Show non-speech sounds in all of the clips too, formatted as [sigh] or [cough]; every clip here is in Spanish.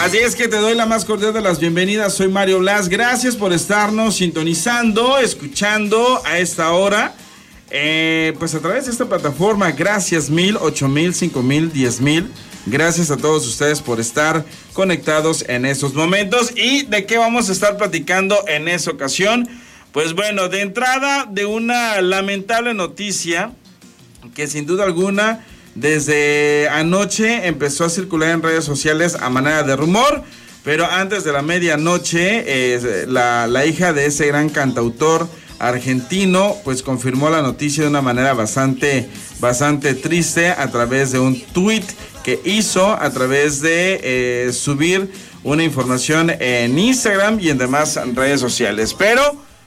Así es que te doy la más cordial de las bienvenidas. Soy Mario Blas. Gracias por estarnos sintonizando, escuchando a esta hora. Eh, pues a través de esta plataforma, gracias mil, ocho mil, cinco mil, diez mil. Gracias a todos ustedes por estar conectados en estos momentos. ¿Y de qué vamos a estar platicando en esa ocasión? Pues bueno, de entrada de una lamentable noticia que sin duda alguna desde anoche empezó a circular en redes sociales a manera de rumor, pero antes de la medianoche, eh, la, la hija de ese gran cantautor argentino, pues confirmó la noticia de una manera bastante, bastante triste a través de un tweet que hizo a través de eh, subir una información en Instagram y en demás redes sociales. Pero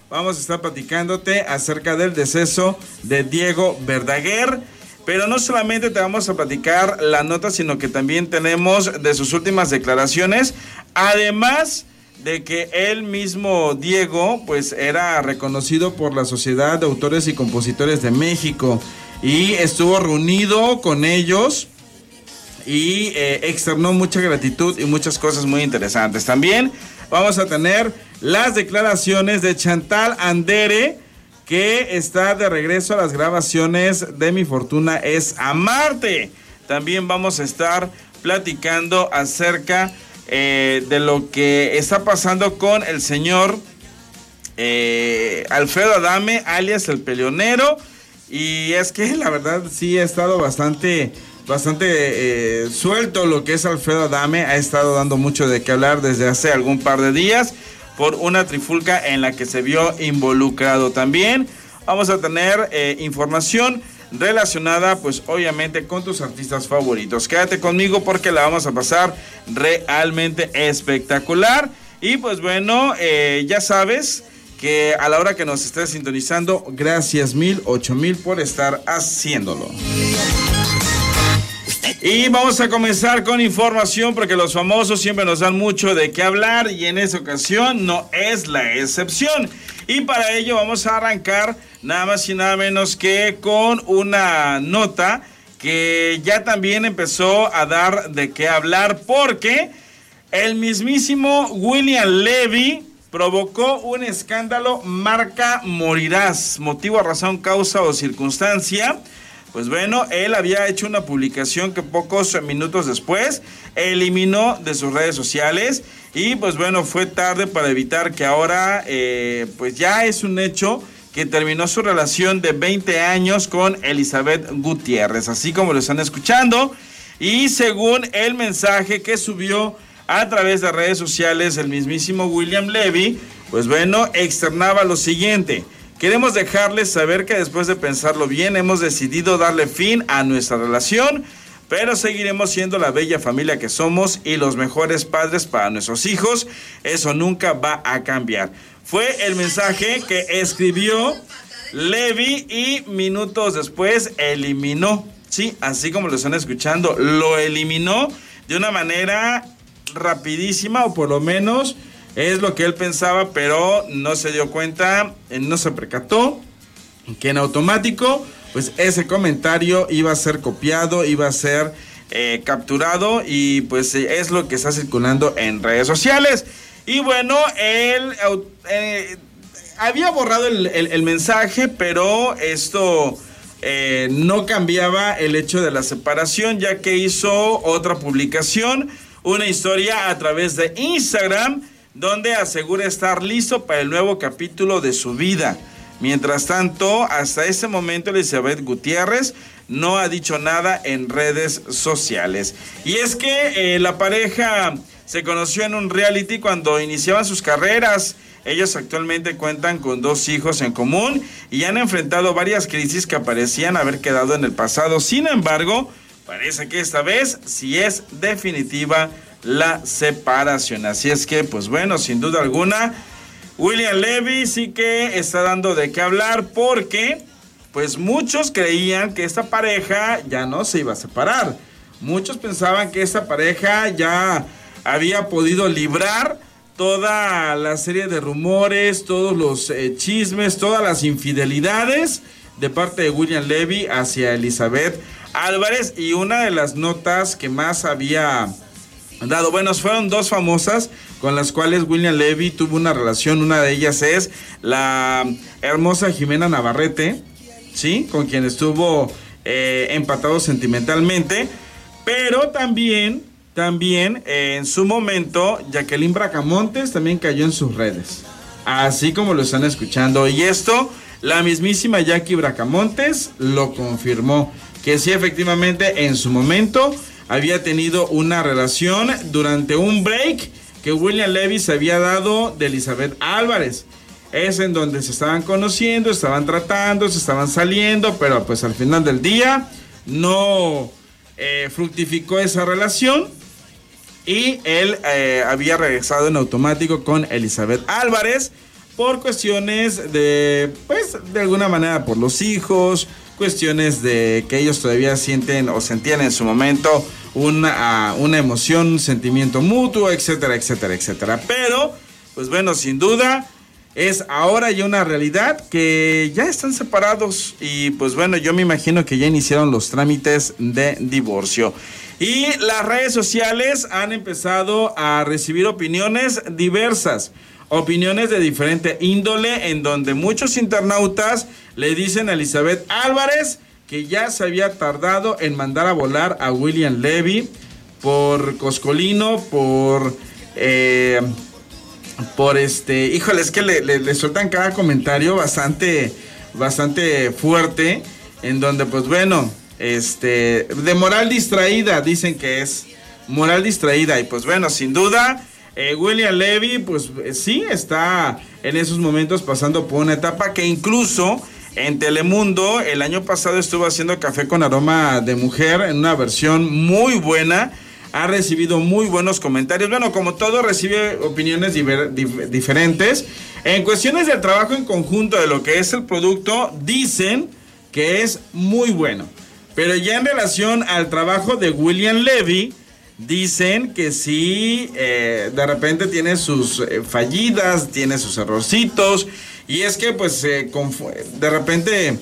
vamos a estar platicándote acerca del deceso de Diego Verdaguer. Pero no solamente te vamos a platicar la nota, sino que también tenemos de sus últimas declaraciones. Además de que él mismo, Diego, pues era reconocido por la Sociedad de Autores y Compositores de México y estuvo reunido con ellos y eh, externó mucha gratitud y muchas cosas muy interesantes. También vamos a tener las declaraciones de Chantal Andere, que está de regreso a las grabaciones de Mi Fortuna es Amarte. También vamos a estar platicando acerca eh, de lo que está pasando con el señor eh, Alfredo Adame, alias el peleonero. Y es que la verdad sí ha estado bastante, bastante eh, suelto lo que es Alfredo Adame. Ha estado dando mucho de qué hablar desde hace algún par de días por una trifulca en la que se vio involucrado también. Vamos a tener eh, información relacionada pues obviamente con tus artistas favoritos. Quédate conmigo porque la vamos a pasar realmente espectacular. Y pues bueno, eh, ya sabes que a la hora que nos estés sintonizando, gracias mil, ocho mil por estar haciéndolo. Y vamos a comenzar con información porque los famosos siempre nos dan mucho de qué hablar y en esta ocasión no es la excepción. Y para ello vamos a arrancar nada más y nada menos que con una nota que ya también empezó a dar de qué hablar porque el mismísimo William Levy provocó un escándalo marca morirás, motivo, razón, causa o circunstancia pues bueno, él había hecho una publicación que pocos minutos después eliminó de sus redes sociales y pues bueno, fue tarde para evitar que ahora eh, pues ya es un hecho que terminó su relación de 20 años con Elizabeth Gutiérrez, así como lo están escuchando. Y según el mensaje que subió a través de redes sociales el mismísimo William Levy, pues bueno, externaba lo siguiente. Queremos dejarles saber que después de pensarlo bien hemos decidido darle fin a nuestra relación, pero seguiremos siendo la bella familia que somos y los mejores padres para nuestros hijos. Eso nunca va a cambiar. Fue el mensaje que escribió Levi y minutos después eliminó. Sí, así como lo están escuchando, lo eliminó de una manera rapidísima o por lo menos es lo que él pensaba, pero no se dio cuenta, eh, no se percató que en automático, pues ese comentario iba a ser copiado, iba a ser eh, capturado y pues eh, es lo que está circulando en redes sociales. Y bueno, él había borrado el, mensaje, pero esto no cambiaba el hecho de la separación, ya que hizo otra publicación, una historia a través de Instagram donde asegura estar listo para el nuevo capítulo de su vida. Mientras tanto, hasta ese momento Elizabeth Gutiérrez no ha dicho nada en redes sociales. Y es que eh, la pareja se conoció en un reality cuando iniciaban sus carreras. Ellos actualmente cuentan con dos hijos en común y han enfrentado varias crisis que parecían haber quedado en el pasado. Sin embargo, parece que esta vez sí es definitiva la separación. Así es que, pues bueno, sin duda alguna, William Levy sí que está dando de qué hablar porque, pues muchos creían que esta pareja ya no se iba a separar. Muchos pensaban que esta pareja ya había podido librar toda la serie de rumores, todos los eh, chismes, todas las infidelidades de parte de William Levy hacia Elizabeth Álvarez y una de las notas que más había dado. Bueno, fueron dos famosas con las cuales William Levy tuvo una relación. Una de ellas es la hermosa Jimena Navarrete, ¿sí? Con quien estuvo eh, empatado sentimentalmente. Pero también, también eh, en su momento, Jacqueline Bracamontes también cayó en sus redes. Así como lo están escuchando. Y esto, la mismísima Jackie Bracamontes lo confirmó. Que sí, efectivamente, en su momento había tenido una relación durante un break que William Levy se había dado de Elizabeth Álvarez. Es en donde se estaban conociendo, estaban tratando, se estaban saliendo, pero pues al final del día no eh, fructificó esa relación y él eh, había regresado en automático con Elizabeth Álvarez por cuestiones de, pues, de alguna manera por los hijos, cuestiones de que ellos todavía sienten o sentían en su momento una, una emoción, un sentimiento mutuo, etcétera, etcétera, etcétera. Pero, pues bueno, sin duda, es ahora ya una realidad que ya están separados y pues bueno, yo me imagino que ya iniciaron los trámites de divorcio. Y las redes sociales han empezado a recibir opiniones diversas opiniones de diferente índole en donde muchos internautas le dicen a Elizabeth Álvarez que ya se había tardado en mandar a volar a William Levy por Coscolino, por... Eh, por este, híjole, es que le, le, sueltan cada comentario bastante, bastante fuerte, en donde pues bueno, este, de moral distraída, dicen que es moral distraída, y pues bueno, sin duda, eh, William Levy, pues eh, sí, está en esos momentos pasando por una etapa que incluso en Telemundo el año pasado estuvo haciendo café con aroma de mujer en una versión muy buena. Ha recibido muy buenos comentarios. Bueno, como todo, recibe opiniones diferentes. En cuestiones del trabajo en conjunto de lo que es el producto, dicen que es muy bueno. Pero ya en relación al trabajo de William Levy, Dicen que sí, eh, de repente tiene sus eh, fallidas, tiene sus errorcitos. Y es que pues eh, de repente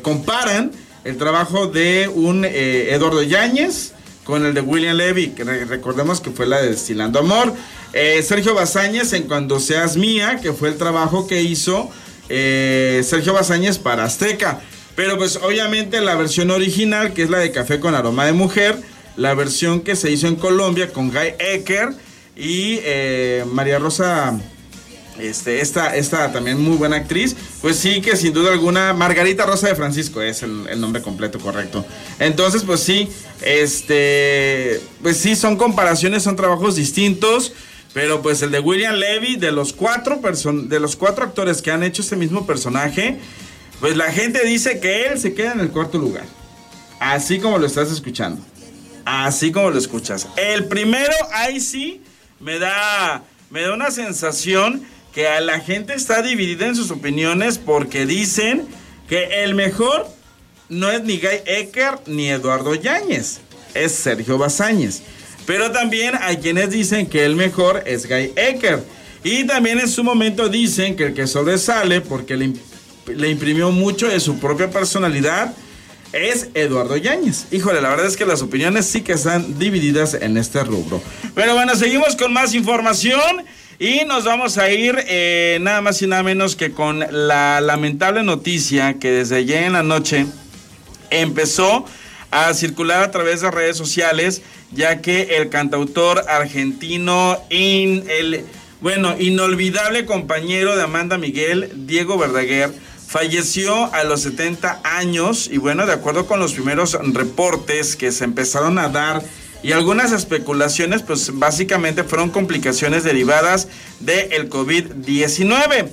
comparan el trabajo de un Eduardo Yáñez con el de William Levy, que recordemos que fue la de Destilando Amor. Sergio Bazáñez en Cuando Seas Mía, que fue el trabajo que hizo Sergio Bazáñez para Azteca. Pero pues obviamente la versión original, que es la de Café con Aroma de Mujer, la versión que se hizo en Colombia con Guy Ecker y eh, María Rosa, este, esta, esta también muy buena actriz, pues sí que sin duda alguna, Margarita Rosa de Francisco es el, nombre completo correcto. Entonces, pues sí, este, pues sí, son comparaciones, son trabajos distintos. Pero pues el de William Levy, de los cuatro de los cuatro actores que han hecho este mismo personaje, pues la gente dice que él se queda en el cuarto lugar. Así como lo estás escuchando. Así como lo escuchas. El primero, ahí sí, me da, me da una sensación que a la gente está dividida en sus opiniones porque dicen que el mejor no es ni Guy Ecker ni Eduardo Yáñez, es Sergio Bazáñez. Pero también hay quienes dicen que el mejor es Guy Ecker. Y también en su momento dicen que el que sobresale porque le, le imprimió mucho de su propia personalidad es Eduardo Yáñez. Híjole, la verdad es que las opiniones sí que están divididas en este rubro. Pero bueno, seguimos con más información. Y nos vamos a ir eh, nada más y nada menos que con la lamentable noticia que desde ayer en la noche empezó a circular a través de redes sociales, ya que el cantautor argentino, el, bueno, inolvidable compañero de Amanda Miguel, Diego Verdaguer, Falleció a los 70 años y bueno, de acuerdo con los primeros reportes que se empezaron a dar y algunas especulaciones, pues básicamente fueron complicaciones derivadas del COVID-19.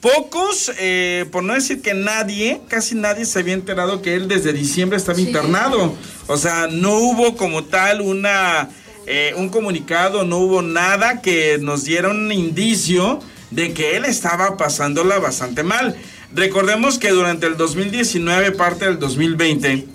Pocos, eh, por no decir que nadie, casi nadie se había enterado que él desde diciembre estaba internado. O sea, no hubo como tal una, eh, un comunicado, no hubo nada que nos diera un indicio de que él estaba pasándola bastante mal. Recordemos que durante el 2019, parte del 2020,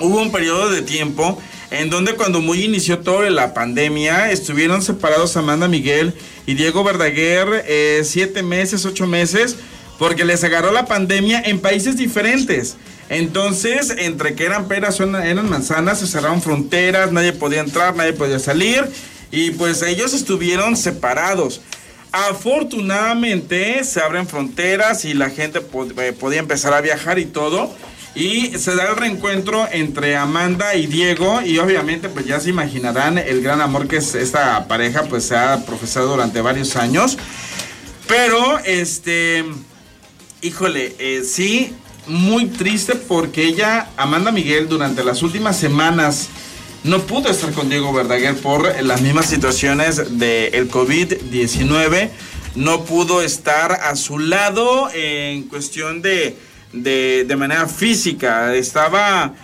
hubo un periodo de tiempo en donde cuando muy inició toda la pandemia, estuvieron separados Amanda Miguel y Diego Verdaguer eh, siete meses, ocho meses, porque les agarró la pandemia en países diferentes. Entonces, entre que eran peras o eran manzanas, se cerraron fronteras, nadie podía entrar, nadie podía salir. Y pues ellos estuvieron separados. Afortunadamente se abren fronteras y la gente eh, podía empezar a viajar y todo. Y se da el reencuentro entre Amanda y Diego y obviamente pues ya se imaginarán el gran amor que es esta pareja pues se ha profesado durante varios años. Pero este, híjole, eh, sí, muy triste porque ella, Amanda Miguel, durante las últimas semanas no pudo estar con Diego Verdaguer por las mismas situaciones del COVID-19. No pudo estar a su lado en cuestión de, de, manera física. Estaba...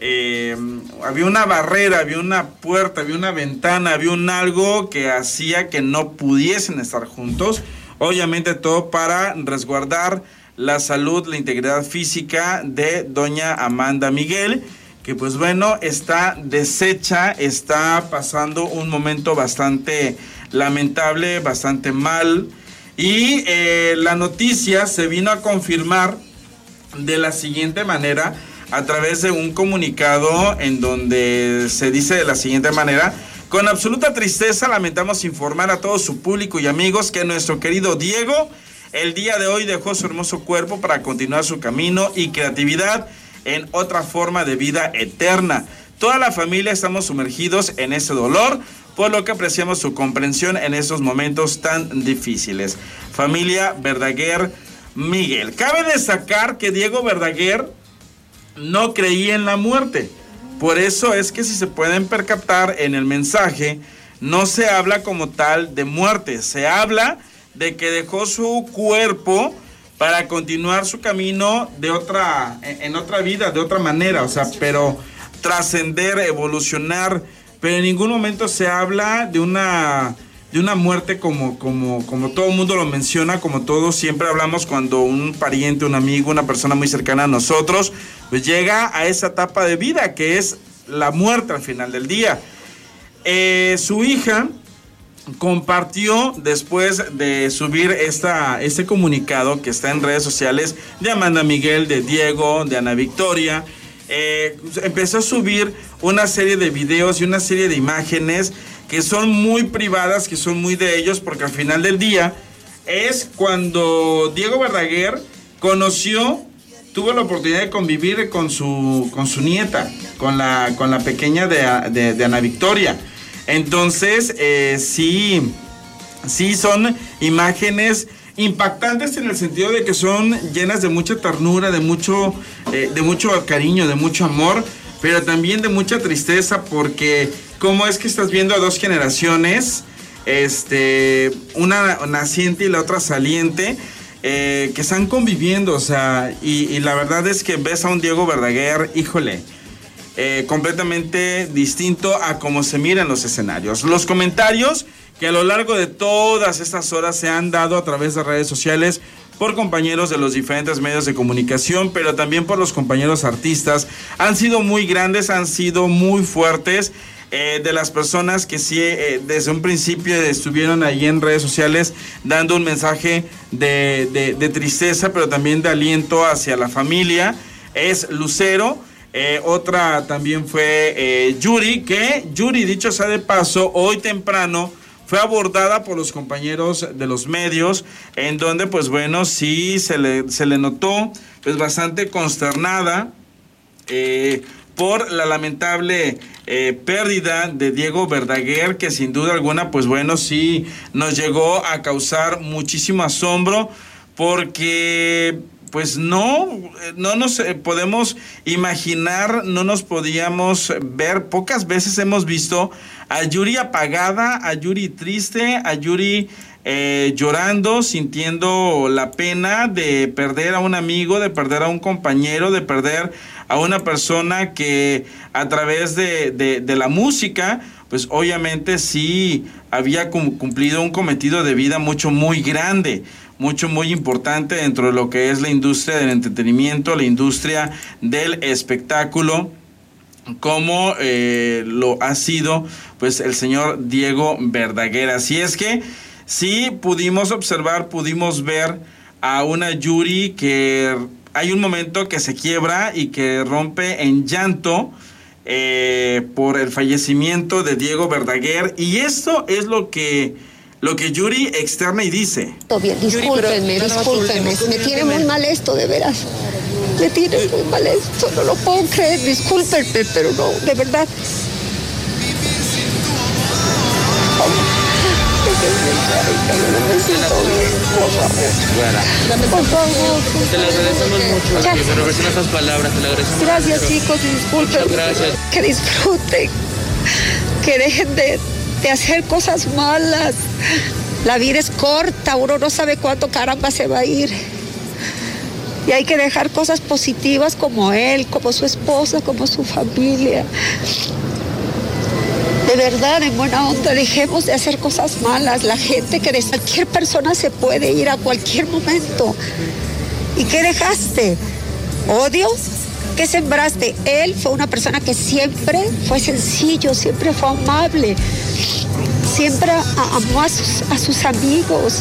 Eh, había una barrera, había una puerta, había una ventana, había un algo que hacía que no pudiesen estar juntos. Obviamente todo para resguardar la salud, la integridad física de doña Amanda Miguel, pues bueno, está deshecha, está pasando un momento bastante lamentable, bastante mal. Y eh, la noticia se vino a confirmar de la siguiente manera a través de un comunicado en donde se dice de la siguiente manera, con absoluta tristeza lamentamos informar a todo su público y amigos que nuestro querido Diego el día de hoy dejó su hermoso cuerpo para continuar su camino y creatividad en otra forma de vida eterna. Toda la familia estamos sumergidos en ese dolor, por lo que apreciamos su comprensión en estos momentos tan difíciles. Familia Verdaguer Miguel. Cabe destacar que Diego Verdaguer no creía en la muerte. Por eso es que si se pueden percatar en el mensaje, no se habla como tal de muerte, se habla de que dejó su cuerpo para continuar su camino de otra, en otra vida, de otra manera, o sea, pero trascender, evolucionar, pero en ningún momento se habla de una, de una muerte como, como, como todo el mundo lo menciona, como todos siempre hablamos cuando un pariente, un amigo, una persona muy cercana a nosotros, pues llega a esa etapa de vida que es la muerte al final del día. Eh, su hija, compartió después de subir esta, este comunicado que está en redes sociales de Amanda Miguel, de Diego, de Ana Victoria. Eh, empezó a subir una serie de videos y una serie de imágenes que son muy privadas, que son muy de ellos, porque al final del día es cuando Diego Verdaguer conoció, tuvo la oportunidad de convivir con su, con su nieta, con la, con la pequeña de, de Ana Victoria. Entonces, eh, sí, sí son imágenes impactantes en el sentido de que son llenas de mucha ternura, de mucho, eh, de mucho cariño, de mucho amor, pero también de mucha tristeza porque cómo es que estás viendo a dos generaciones, este, una naciente y la otra saliente, eh, que están conviviendo, o sea, y, y, la verdad es que ves a un Diego Verdaguer, híjole, eh, completamente distinto a cómo se miran los escenarios. Los comentarios que a lo largo de todas estas horas se han dado a través de redes sociales por compañeros de los diferentes medios de comunicación, pero también por los compañeros artistas, han sido muy grandes, han sido muy fuertes. Eh, de las personas que sí eh, desde un principio estuvieron ahí en redes sociales dando un mensaje de, de tristeza, pero también de aliento hacia la familia, es Lucero. Eh, otra también fue eh, Yuri, que Yuri, dicho sea de paso, hoy temprano fue abordada por los compañeros de los medios, en donde, pues bueno, sí se le, se le notó pues bastante consternada eh, por la lamentable pérdida de Diego Verdaguer, que sin duda alguna, pues bueno, sí nos llegó a causar muchísimo asombro, porque pues no, no nos eh, podemos imaginar, no nos podíamos ver. Pocas veces hemos visto a Yuri apagada, a Yuri triste, a Yuri eh, llorando, sintiendo la pena de perder a un amigo, de perder a un compañero, de perder a una persona que a través de, de la música, pues obviamente sí había cumplido un cometido de vida mucho, muy grande mucho, muy importante dentro de lo que es la industria del entretenimiento, la industria del espectáculo como eh, lo ha sido pues el señor Diego Verdaguer. Así es que sí pudimos observar, pudimos ver a una Yuri que hay un momento que se quiebra y que rompe en llanto eh, por el fallecimiento de Diego Verdaguer. Y esto es lo que, lo que Yuri externa y dice. Bien, discúlpenme, discúlpenme. Me tiene muy mal esto, de veras. Me tiene muy mal esto, no lo puedo creer. Discúlpenme, pero no, de verdad. Te agradecemos mucho, pero esas palabras, te lo agradecemos. Gracias, chicos, disculpen. gracias. Que disfruten, que dejen de, de hacer cosas malas. La vida es corta, uno no sabe cuánto caramba se va a ir. Y hay que dejar cosas positivas como él, como su esposa, como su familia de verdad, en buena onda, dejemos de hacer cosas malas. La gente que de cualquier persona se puede ir a cualquier momento. ¿Y qué dejaste? ¿Odio? ¿Qué sembraste? Él fue una persona que siempre fue sencillo, siempre fue amable, siempre amó a sus, amigos.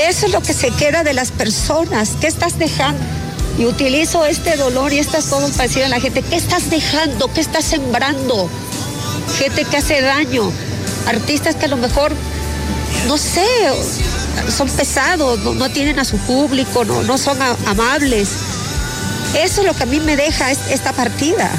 Eso es lo que se queda de las personas. ¿Qué estás dejando? Y utilizo este dolor y estas cosas para decir a la gente, ¿qué estás dejando? ¿Qué estás sembrando? gente que hace daño, artistas que a lo mejor, no sé, son pesados, no, tienen a su público, no, no son amables. Eso es lo que a mí me deja esta partida.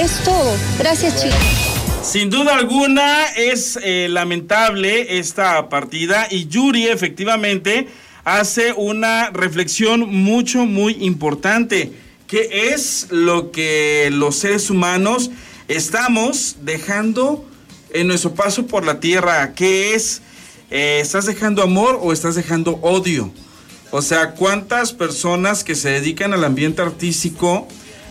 Es todo. Gracias, chicos. Sin duda alguna es eh, lamentable esta partida y Yuri efectivamente hace una reflexión mucho, muy importante, que es lo que los seres humanos estamos dejando en nuestro paso por la tierra, ¿qué es? Eh, ¿Estás dejando amor o estás dejando odio? O sea, ¿cuántas personas que se dedican al ambiente artístico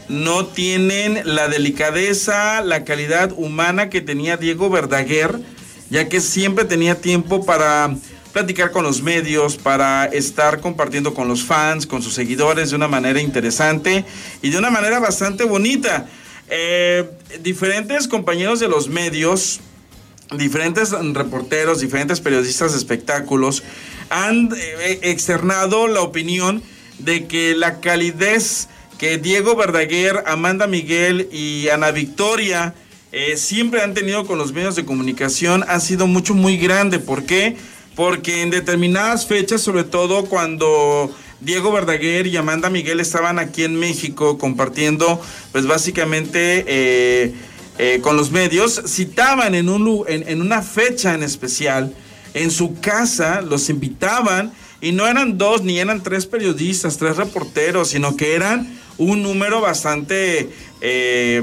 no tienen la delicadeza, la calidad humana que tenía Diego Verdaguer, ya que siempre tenía tiempo para platicar con los medios, para estar compartiendo con los fans, con sus seguidores de una manera interesante y de una manera bastante bonita. Eh, diferentes compañeros de los medios, diferentes reporteros, diferentes periodistas de espectáculos han eh, externado la opinión de que la calidez que Diego Verdaguer, Amanda Miguel y Ana Victoria eh, siempre han tenido con los medios de comunicación ha sido mucho, muy grande. ¿Por qué? Porque en determinadas fechas, sobre todo cuando Diego Verdaguer y Amanda Miguel estaban aquí en México compartiendo, pues básicamente eh, eh, con los medios, citaban en, un, en, una fecha en especial, en su casa, los invitaban y no eran dos ni eran tres periodistas, tres reporteros, sino que eran un número bastante... Eh,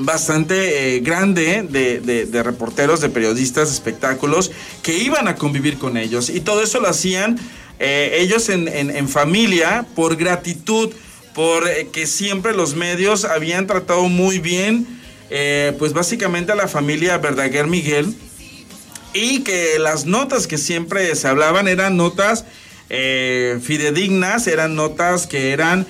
bastante grande de, de, reporteros, de periodistas, de espectáculos que iban a convivir con ellos. Y todo eso lo hacían eh, ellos en, familia, por gratitud, por eh, que siempre los medios habían tratado muy bien, eh, pues básicamente a la familia Verdaguer Miguel, y que las notas que siempre se hablaban eran notas fidedignas, eran notas que eran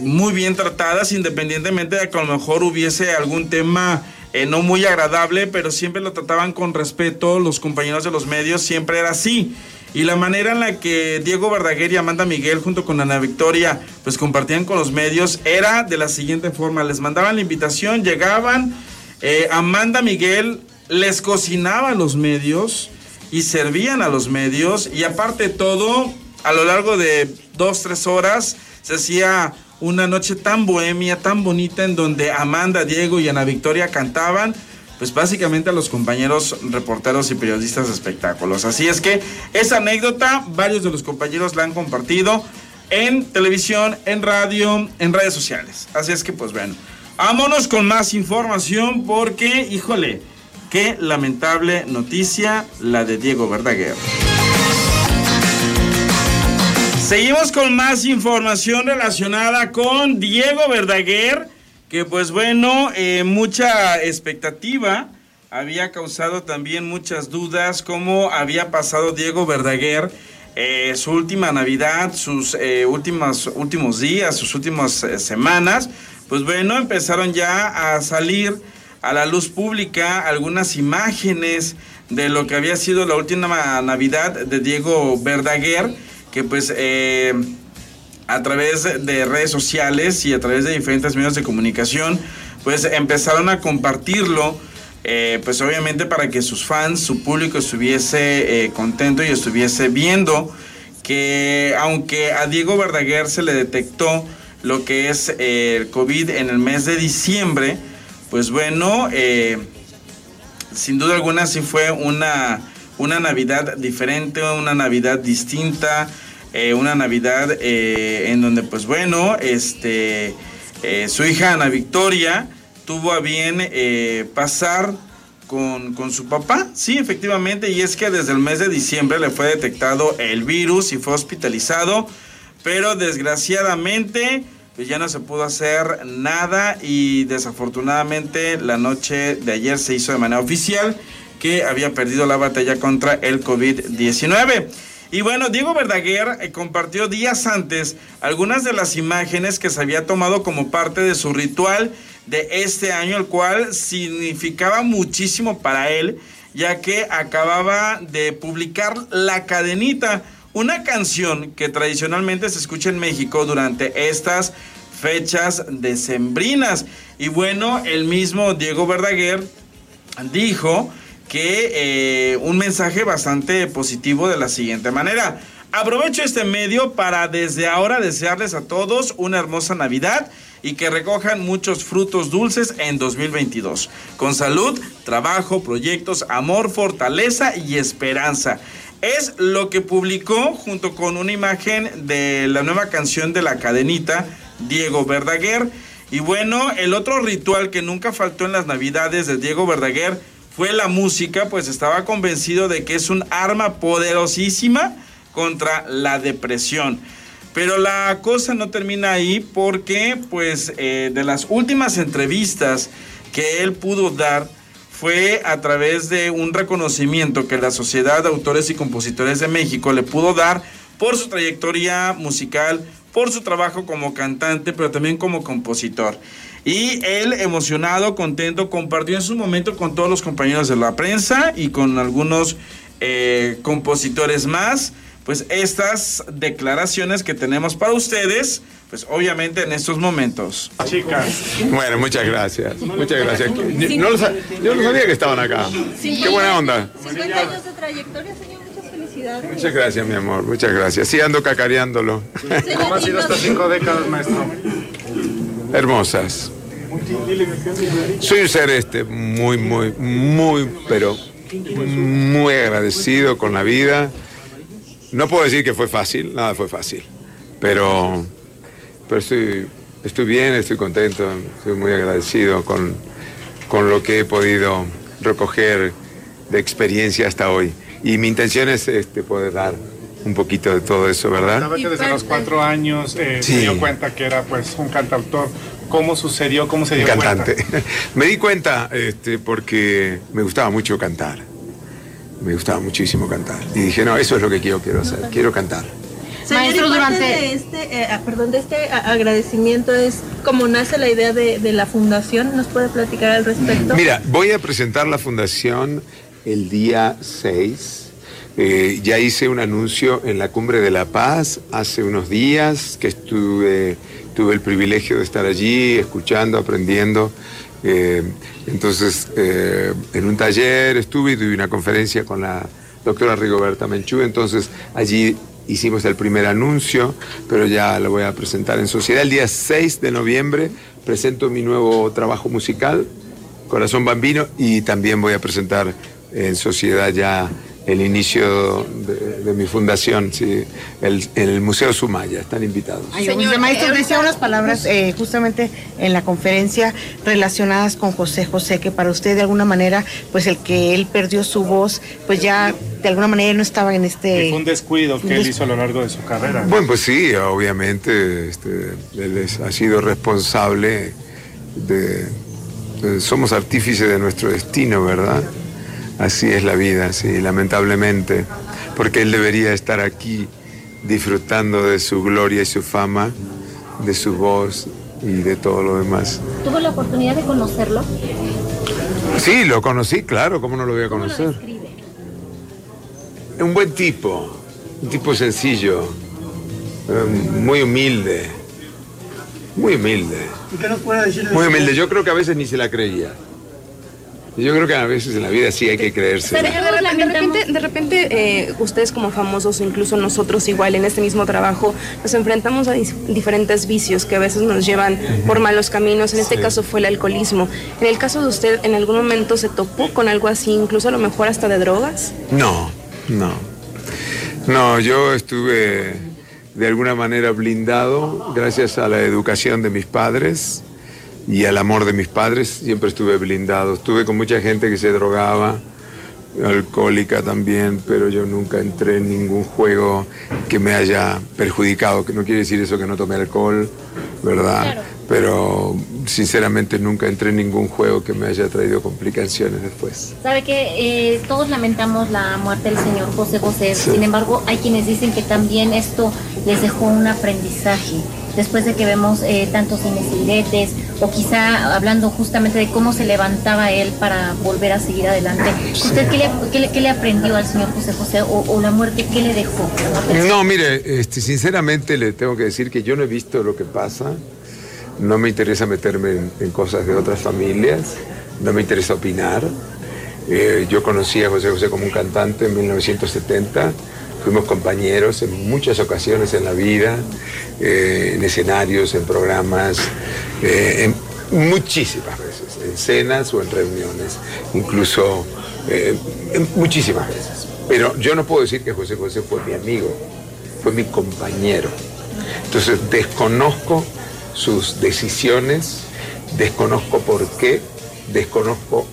muy bien tratadas, independientemente de que a lo mejor hubiese algún tema no muy agradable, pero siempre lo trataban con respeto, los compañeros de los medios siempre era así. Y la manera en la que Diego Verdaguer y Amanda Miguel junto con Ana Victoria pues compartían con los medios era de la siguiente forma. Les mandaban la invitación, llegaban, eh, Amanda Miguel les cocinaba a los medios y servían a los medios y aparte de todo, a lo largo de dos, tres horas se hacía una noche tan bohemia, tan bonita en donde Amanda, Diego y Ana Victoria cantaban pues básicamente a los compañeros reporteros y periodistas de espectáculos. Así es que esa anécdota, varios de los compañeros la han compartido en televisión, en radio, en redes sociales. Así es que pues bueno, vámonos con más información porque, híjole, qué lamentable noticia la de Diego Verdaguer. Seguimos con más información relacionada con Diego Verdaguer que pues bueno, eh, mucha expectativa, había causado también muchas dudas cómo había pasado Diego Verdaguer eh, su última Navidad, sus eh, últimos, últimos días, sus últimas semanas, pues bueno, empezaron ya a salir a la luz pública algunas imágenes de lo que había sido la última Navidad de Diego Verdaguer, que pues a través de redes sociales y a través de diferentes medios de comunicación, pues empezaron a compartirlo, eh, pues obviamente para que sus fans, su público estuviese eh, contento y estuviese viendo que aunque a Diego Verdaguer se le detectó lo que es eh, el COVID en el mes de diciembre, pues bueno, sin duda alguna sí fue una, una Navidad diferente, una Navidad distinta, eh, una Navidad eh, en donde, pues bueno, este, eh, su hija Ana Victoria tuvo a bien pasar con, con, su papá, sí, efectivamente, y es que desde el mes de diciembre le fue detectado el virus y fue hospitalizado, pero desgraciadamente pues ya no se pudo hacer nada y desafortunadamente la noche de ayer se hizo de manera oficial que había perdido la batalla contra el COVID-19. Y bueno, Diego Verdaguer eh, compartió días antes algunas de las imágenes que se había tomado como parte de su ritual de este año, el cual significaba muchísimo para él, ya que acababa de publicar La Cadenita, una canción que tradicionalmente se escucha en México durante estas fechas decembrinas. Y bueno, el mismo Diego Verdaguer dijo que eh, un mensaje bastante positivo de la siguiente manera. Aprovecho este medio para desde ahora desearles a todos una hermosa Navidad y que recojan muchos frutos dulces en 2022. Con salud, trabajo, proyectos, amor, fortaleza y esperanza. Es lo que publicó junto con una imagen de la nueva canción de la cadenita, Diego Verdaguer. Y bueno, el otro ritual que nunca faltó en las Navidades de Diego Verdaguer fue la música, pues estaba convencido de que es un arma poderosísima contra la depresión. Pero la cosa no termina ahí porque, pues, eh, de las últimas entrevistas que él pudo dar fue a través de un reconocimiento que la Sociedad de Autores y Compositores de México le pudo dar por su trayectoria musical, por su trabajo como cantante, pero también como compositor. Y él, emocionado, contento, compartió en su momento con todos los compañeros de la prensa y con algunos eh, compositores más, pues estas declaraciones que tenemos para ustedes, pues obviamente en estos momentos. Chicas. Bueno, muchas gracias. Muchas gracias. yo no sabía que estaban acá. Qué buena onda. 50 años de trayectoria, señor. Muchas felicidades. Muchas gracias, mi amor. Muchas gracias. Sí, ando cacareándolo. ¿Cómo han sido estas cinco décadas, maestro? Hermosas. Soy un ser este muy, muy, muy, pero muy agradecido con la vida. No puedo decir que fue fácil, nada fue fácil, pero, pero estoy, estoy bien, estoy contento, estoy muy agradecido con, con lo que he podido recoger de experiencia hasta hoy. Y mi intención es este, poder dar un poquito de todo eso, ¿verdad? que desde los cuatro años eh, se dio cuenta que era pues un cantautor ¿Cómo sucedió? ¿Cómo se dio Cantante. [laughs] me di cuenta este, porque me gustaba mucho cantar. Me gustaba muchísimo cantar. Y dije, no, eso es lo que quiero, quiero hacer. Quiero cantar. Maestro, durante de este, eh, ah, perdón, de este agradecimiento es cómo nace la idea de, la fundación. ¿Nos puede platicar al respecto? Mira, voy a presentar la fundación el día 6. Eh, ya hice un anuncio en la Cumbre de la Paz hace unos días que estuve tuve el privilegio de estar allí, escuchando, aprendiendo. Eh, entonces, eh, en un taller estuve y tuve una conferencia con la doctora Rigoberta Menchú, entonces allí hicimos el primer anuncio, pero ya lo voy a presentar en sociedad. El día 6 de noviembre presento mi nuevo trabajo musical, Corazón Bambino, y también voy a presentar en sociedad ya el inicio de, mi fundación, sí, el, Museo Sumaya, están invitados. Señor maestro, decía unas palabras eh, justamente en la conferencia relacionadas con José José, que para usted de alguna manera, pues el que él perdió su voz, pues ya de alguna manera no estaba en este... Y fue un descuido que él hizo a lo largo de su carrera. Bueno, pues sí, obviamente este, él ha sido responsable de... Somos artífices de nuestro destino, ¿verdad? Así es la vida, sí, lamentablemente, porque él debería estar aquí disfrutando de su gloria y su fama, de su voz y de todo lo demás. ¿Tuvo la oportunidad de conocerlo? Sí, lo conocí, claro, ¿cómo no lo voy a conocer? Un buen tipo, un tipo sencillo, em, muy humilde, muy humilde. ¿Y qué nos puede decir? Muy humilde, yo creo que a veces ni se la creía. Yo creo que a veces en la vida sí hay que creerse. de repente, de repente eh, ustedes como famosos, incluso nosotros igual en este mismo trabajo, nos enfrentamos a diferentes vicios que a veces nos llevan por malos caminos. En este caso fue el alcoholismo. En el caso de usted, ¿en algún momento se topó con algo así, incluso a lo mejor hasta de drogas? No, no. No, yo estuve de alguna manera blindado gracias a la educación de mis padres y al amor de mis padres siempre estuve blindado. Estuve con mucha gente que se drogaba, alcohólica también, pero yo nunca entré en ningún juego que me haya perjudicado, que no quiere decir eso que no tomé alcohol, ¿verdad? Pero sinceramente nunca entré en ningún juego que me haya traído complicaciones después. Sabe que eh, todos lamentamos la muerte del señor José José, sin embargo hay quienes dicen que también esto les dejó un aprendizaje después de que vemos eh, tantos cines o quizá hablando justamente de cómo se levantaba él para volver a seguir adelante. ¿Usted qué le, aprendió al señor José José o, la muerte qué le dejó? No, mire, este, sinceramente le tengo que decir que yo no he visto lo que pasa, no me interesa meterme en, cosas de otras familias, no me interesa opinar. Eh, yo conocí a José José como un cantante en 1970 Fuimos compañeros en muchas ocasiones en la vida, eh, en escenarios, en programas, eh, en muchísimas veces, en cenas o en reuniones, incluso eh, muchísimas veces. Pero yo no puedo decir que José José fue mi amigo, fue mi compañero. Entonces desconozco sus decisiones, desconozco por qué, desconozco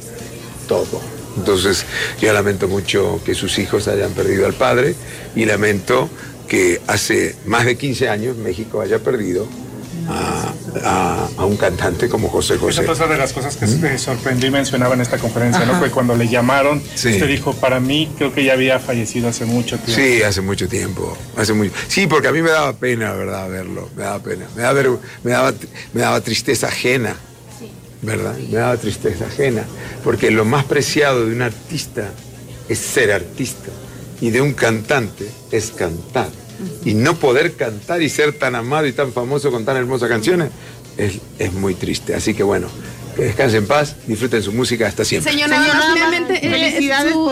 todo. Entonces yo lamento mucho que sus hijos hayan perdido al padre y lamento que hace más de 15 años México haya perdido a, un cantante como José José. Esa de las cosas que me sorprendió y mencionaba en esta conferencia, ¿no? Fue cuando le llamaron, usted dijo, para mí creo que ya había fallecido hace mucho tiempo. Sí, hace mucho tiempo. Hace mucho... Sí, porque a mí me daba pena, ¿verdad? Verlo, me daba pena. Me daba, me daba, me daba tristeza ajena ¿verdad? Me daba tristeza ajena, porque lo más preciado de un artista es ser artista y de un cantante es cantar. Y no poder cantar y ser tan amado y tan famoso con tan hermosas canciones es, muy triste. Así que bueno, que descansen en paz, disfruten su música hasta siempre. Señor, finalmente, eh,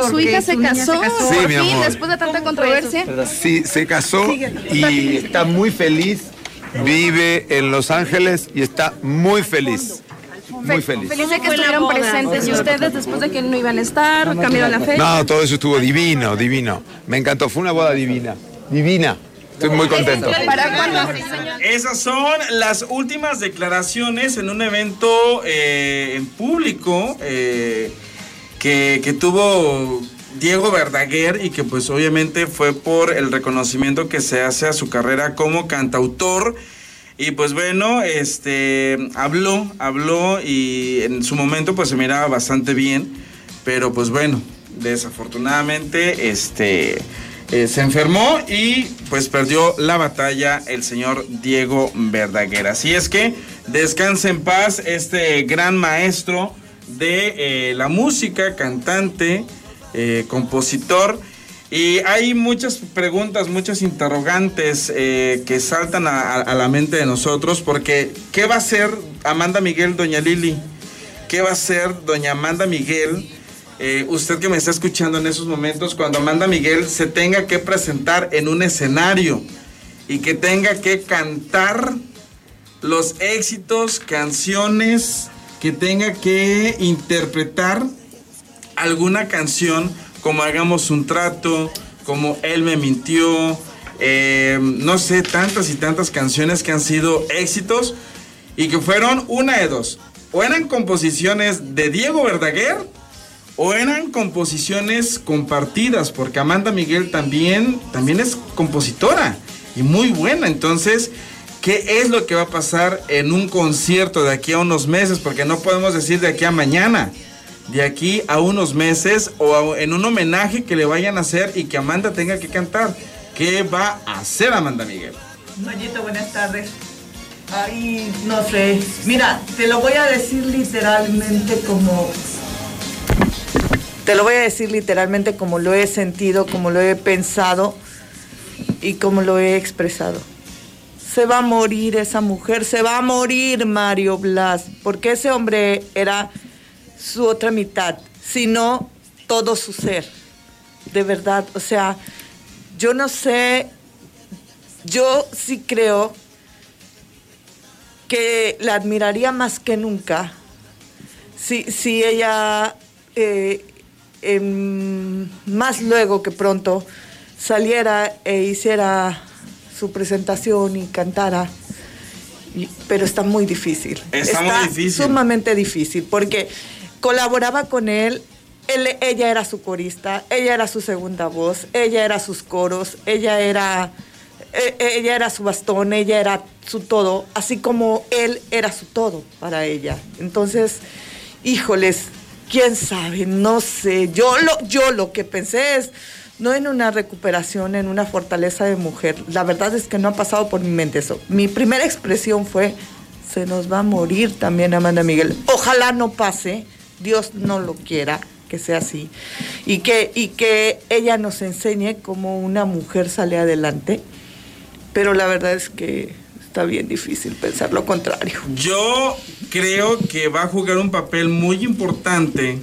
su, hija se casó, sí, mi amor. después de tanta controversia. Sí, se casó y está muy feliz, vive en Los Ángeles y está muy feliz muy feliz. Feliz de que estuvieron presentes y ustedes después de que no iban a estar, cambiaron la fecha. No, todo eso estuvo divino, divino. Me encantó, fue una boda divina, divina. Estoy muy contento. Esas son las últimas declaraciones en un evento eh, en público eh, que, que tuvo Diego Verdaguer y que pues obviamente fue por el reconocimiento que se hace a su carrera como cantautor. Y pues bueno, este habló, habló y en su momento pues se miraba bastante bien, pero pues bueno, desafortunadamente este eh, se enfermó y pues perdió la batalla el señor Diego Verdaguer. Así es que descanse en paz este gran maestro de eh, la música, cantante, eh, compositor y hay muchas preguntas, muchas interrogantes eh, que saltan a, la mente de nosotros, porque ¿qué va a hacer Amanda Miguel, doña Lili? ¿Qué va a hacer doña Amanda Miguel? Eh, usted que me está escuchando en esos momentos, cuando Amanda Miguel se tenga que presentar en un escenario y que tenga que cantar los éxitos, canciones, que tenga que interpretar alguna canción como Hagamos un trato, como Él me mintió, eh, no sé, tantas y tantas canciones que han sido éxitos y que fueron una de dos. O eran composiciones de Diego Verdaguer o eran composiciones compartidas, porque Amanda Miguel también, también es compositora y muy buena. Entonces, ¿qué es lo que va a pasar en un concierto de aquí a unos meses? Porque no podemos decir de aquí a mañana de aquí a unos meses o en un homenaje que le vayan a hacer y que Amanda tenga que cantar. ¿Qué va a hacer Amanda Miguel? Mayito, buenas tardes. Ay, no sé. Mira, te lo voy a decir literalmente como... Te lo voy a decir literalmente como lo he sentido, como lo he pensado y como lo he expresado. se va a morir esa mujer, se va a morir Mario Blas, porque ese hombre era su otra mitad, sino todo su ser, de verdad. O sea, yo no sé, yo sí creo que la admiraría más que nunca si, si ella eh, más luego que pronto saliera e hiciera su presentación y cantara. pero está muy difícil. Está, muy difícil. Sumamente difícil, porque colaboraba con él, ella era su corista, ella era su segunda voz, ella era sus coros, ella era, e, ella era su bastón, ella era su todo, así como él era su todo para ella. Entonces, híjoles, quién sabe, no sé. Yo lo, yo lo que pensé es no en una recuperación, en una fortaleza de mujer. La verdad es que no ha pasado por mi mente eso. Mi primera expresión fue, se nos va a morir también Amanda Miguel. Ojalá no pase, Dios no lo quiera que sea así. Y que, y que ella nos enseñe cómo una mujer sale adelante. Pero la verdad es que está bien difícil pensar lo contrario. Yo creo que va a jugar un papel muy importante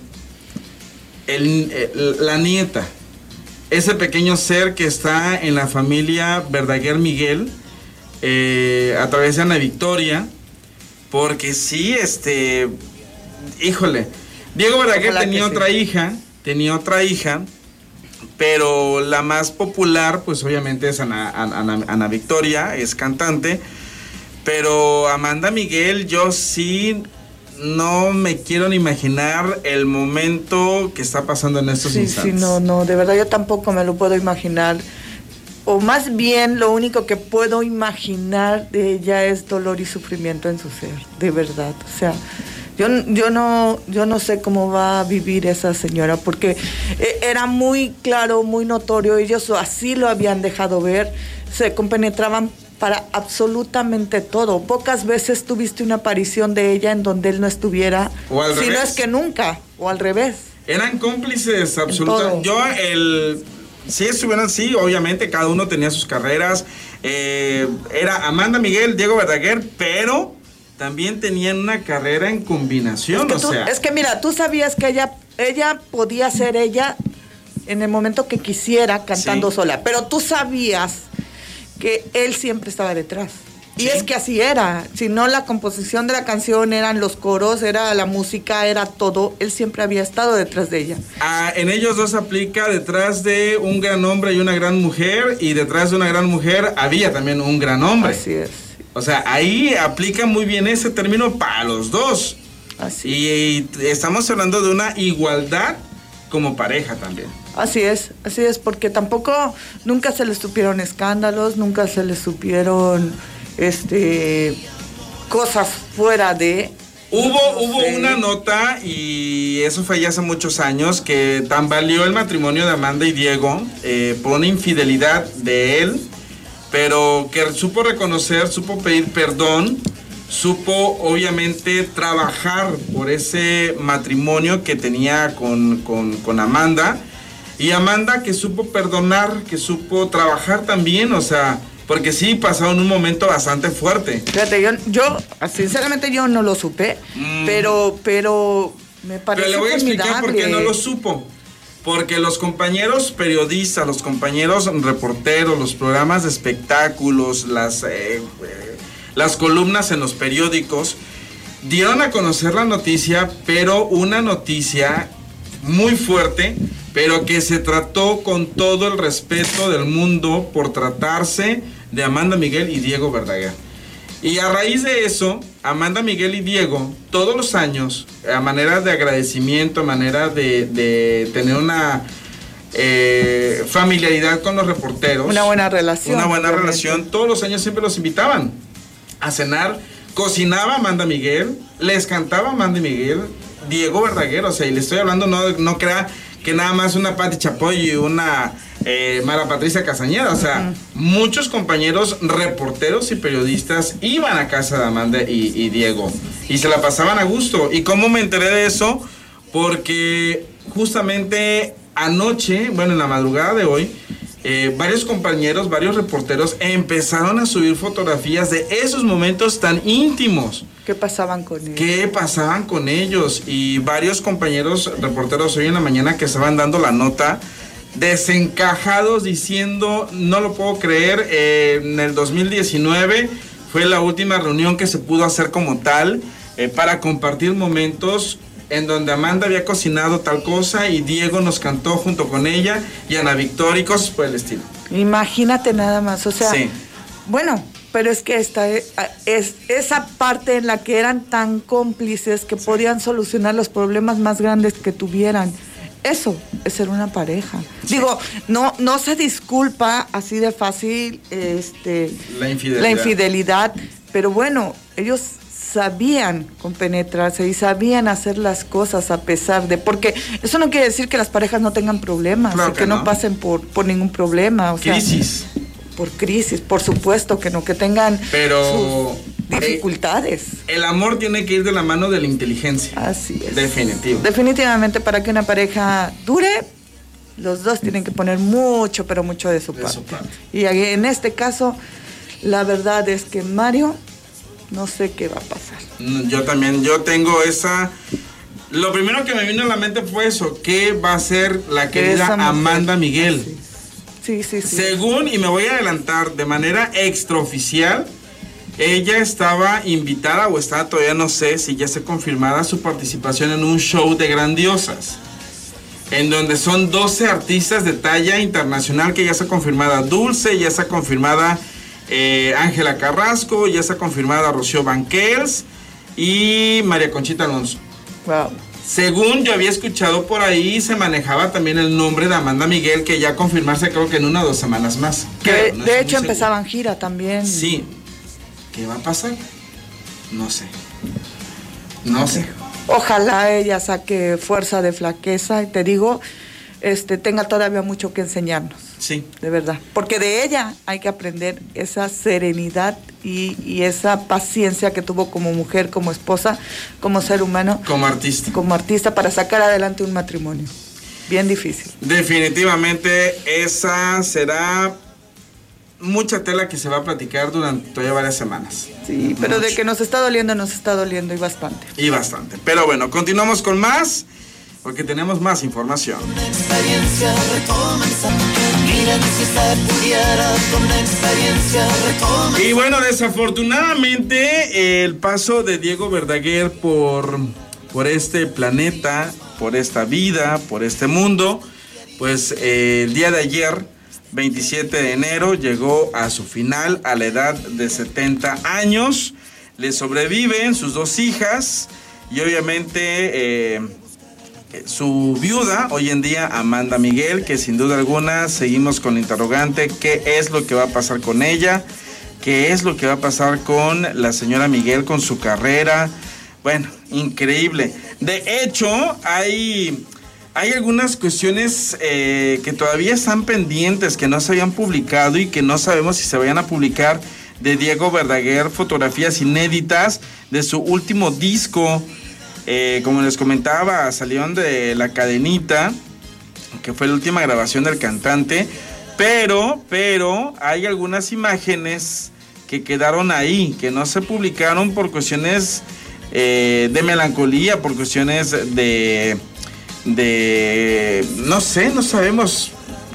la nieta ese pequeño ser que está en la familia Verdaguer Miguel eh, a través de Ana Victoria, porque sí, este, híjole, Diego Verdaguer tenía otra hija, tenía otra hija, pero la más popular, pues obviamente es Ana, Ana Victoria, es cantante, pero Amanda Miguel, yo sí no me quiero ni imaginar el momento que está pasando en estos instantes. Sí, no, no, de verdad yo tampoco me lo puedo imaginar. O más bien lo único que puedo imaginar de ella es dolor y sufrimiento en su ser, de verdad. O sea, yo, yo, no, yo no sé cómo va a vivir esa señora, porque eh, era muy claro, muy notorio, ellos así lo habían dejado ver, se compenetraban para absolutamente todo. Pocas veces tuviste una aparición de ella en donde él no estuviera, o al si no es que nunca, o al revés. Eran cómplices absolutamente. Yo, el. Si estuvieran así, obviamente cada uno tenía sus carreras. Eh, era Amanda Miguel, Diego Verdaguer, pero también tenían una carrera en combinación. Es que, o es que mira, tú sabías que ella, ella podía ser ella en el momento que quisiera cantando sola, pero tú sabías que él siempre estaba detrás. Y es que así era, si no la composición de la canción eran los coros, era la música, era todo, él siempre había estado detrás de ella. Ah, en ellos dos aplica detrás de un gran hombre y una gran mujer, y detrás de una gran mujer había también un gran hombre. Así es. O sea, ahí aplica muy bien ese término para los dos. Así. y estamos hablando de una igualdad como pareja también. Así es, así es, porque tampoco nunca se les supieron escándalos, nunca se les supieron este cosas fuera de Hubo, hubo una nota, y eso fue ya hace muchos años, que tambaleó el matrimonio de Amanda y Diego eh, por una infidelidad de él, pero que supo reconocer, supo pedir perdón supo obviamente trabajar por ese matrimonio que tenía con, Amanda. Y Amanda que supo perdonar, que supo trabajar también, o sea, porque sí pasaron un momento bastante fuerte. Fíjate, yo, yo sinceramente yo no lo supe, mm. pero, pero me parece Pero le voy a explicar por qué no lo supo. Porque los compañeros periodistas, los compañeros reporteros, los programas de espectáculos, las eh, las columnas en los periódicos dieron a conocer la noticia, pero una noticia muy fuerte, pero que se trató con todo el respeto del mundo por tratarse de Amanda Miguel y Diego Verdaguer. Y a raíz de eso, Amanda Miguel y Diego, todos los años, a manera de agradecimiento, a manera de, tener una eh, familiaridad con los reporteros. Una buena relación. Una buena relación. Todos los años siempre los invitaban a cenar. Cocinaba Amanda Miguel, les cantaba Amanda Miguel, Diego Verdaguer, o sea, y le estoy hablando, no, no crea que nada más una Pati Chapoy y una eh, Mara Patricia Casañeda, o sea, muchos compañeros reporteros y periodistas iban a casa de Amanda y, y, Diego y se la pasaban a gusto. ¿Y cómo me enteré de eso? Porque justamente anoche, bueno, en la madrugada de hoy, eh, varios compañeros, varios reporteros empezaron a subir fotografías de esos momentos tan íntimos. ¿Qué pasaban con ellos? ¿Qué pasaban con ellos? Y varios compañeros reporteros hoy en la mañana que estaban dando la nota desencajados diciendo, no lo puedo creer, eh, en el 2019 fue la última reunión que se pudo hacer como tal eh, para compartir momentos en donde Amanda había cocinado tal cosa y Diego nos cantó junto con ella y Ana Victoria y cosas por el estilo. Imagínate nada más, o sea, bueno, pero es que esta es, es, esa parte en la que eran tan cómplices que podían solucionar los problemas más grandes que tuvieran. Eso es ser una pareja. Digo, no, no se disculpa así de fácil este, la infidelidad. la infidelidad, pero bueno, ellos sabían compenetrarse y sabían hacer las cosas a pesar de, porque eso no quiere decir que las parejas no tengan problemas, que, no. pasen por, por ningún problema. O crisis. Por crisis, por supuesto que no, que tengan Pero, dificultades. el amor tiene que ir de la mano de la inteligencia. Así es. Definitivo. Definitivamente para que una pareja dure, los dos tienen que poner mucho, pero mucho de su, De parte. su parte. Y en este caso, la verdad es que Mario, no sé qué va a pasar. Mm, Yo también, yo tengo esa... Lo primero que me vino a la mente fue eso, ¿qué va a ser la querida. Amanda Miguel? Sí, sí, sí. Según, y me voy a adelantar, de manera extraoficial, ella estaba invitada o está todavía no sé si ya se confirmada su participación en un show de grandiosas. En donde son 12 artistas de talla internacional que ya está confirmada Dulce, ya está confirmada eh, Ángela Carrasco, ya está confirmada Rocío Banquels y María Conchita Alonso. Wow. Según yo había escuchado por ahí, se manejaba también el nombre de Amanda Miguel, que ya confirmarse creo que en una o dos semanas más. Que, Creo, no de hecho empezaban gira también. Sí. ¿Qué va a pasar? No sé. No sé. Ojalá ella saque fuerza de flaqueza y te digo, este, tenga todavía mucho que enseñarnos. Sí. De verdad. Porque de ella hay que aprender esa serenidad y, y esa paciencia que tuvo como mujer, como esposa, como ser humano, Como artista. como artista para sacar adelante un matrimonio. Bien difícil. Definitivamente esa será mucha tela que se va a platicar durante todavía varias semanas. Sí, pero de que nos está doliendo, nos está doliendo y bastante. Y bastante. Pero bueno, continuamos con más, porque tenemos más información. experiencia recomenzar. Miren si se pudiera con una experiencia recomenzar. Y bueno, desafortunadamente el paso de Diego Verdaguer por, por este planeta, por esta vida, por este mundo, pues eh, el día de ayer, 27 de enero, llegó a su final a la edad de 70 años. Le sobreviven sus dos hijas y obviamente eh, su viuda, hoy en día Amanda Miguel, que sin duda alguna seguimos con la interrogante, ¿qué es lo que va a pasar con ella? ¿Qué es lo que va a pasar con la señora Miguel, con su carrera? Bueno, increíble. De hecho, hay, hay algunas cuestiones eh, que todavía están pendientes, que no se habían publicado y que no sabemos si se vayan a publicar de Diego Verdaguer, fotografías inéditas de su último disco. Eh, como les comentaba, salieron de La Cadenita, que fue la última grabación del cantante, pero, pero hay algunas imágenes que quedaron ahí, que no se publicaron por cuestiones eh, de melancolía, por cuestiones de, de, no sé, no sabemos,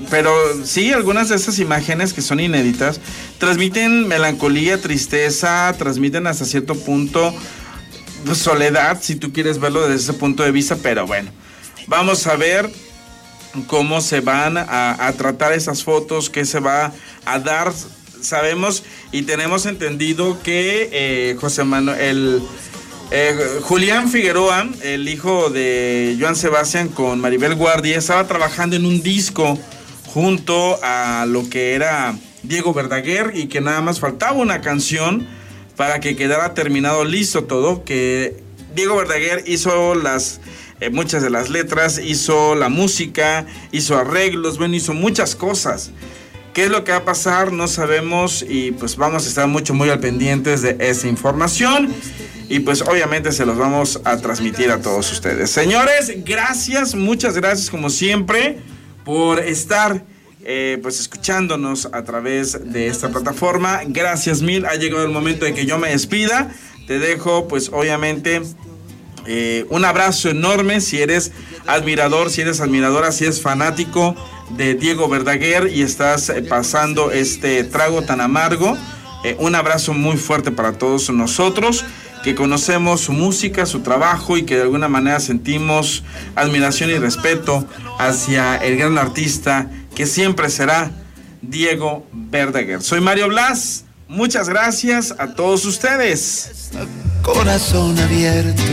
pero sí, algunas de esas imágenes que son inéditas transmiten melancolía, tristeza, transmiten hasta cierto punto soledad, si tú quieres verlo desde ese punto de vista, pero bueno, vamos a ver cómo se van a, a tratar esas fotos, qué se va a dar. Sabemos y tenemos entendido que eh, José Manuel, el, eh, Julián Figueroa, el hijo de Joan Sebastián con Maribel Guardia, estaba trabajando en un disco junto a lo que era Diego Verdaguer y que nada más faltaba una canción para que quedara terminado listo todo, que Diego Verdaguer hizo las eh, muchas de las letras, hizo la música, hizo arreglos, bueno, hizo muchas cosas. ¿Qué es lo que va a pasar? No sabemos y pues vamos a estar mucho muy al pendientes de esa información y pues obviamente se los vamos a transmitir a todos ustedes. Señores, gracias, muchas gracias como siempre por estar eh, pues escuchándonos a través de esta plataforma. Gracias mil. Ha llegado el momento de que yo me despida. Te dejo, pues obviamente, eh, un abrazo enorme si eres admirador, si eres admiradora, si eres fanático de Diego Verdaguer y estás eh, pasando este trago tan amargo. un abrazo muy fuerte para todos nosotros que conocemos su música, su trabajo y que de alguna manera sentimos admiración y respeto hacia el gran artista que siempre será Diego Verdaguer. Soy Mario Blas, muchas gracias a todos ustedes. Corazón abierto.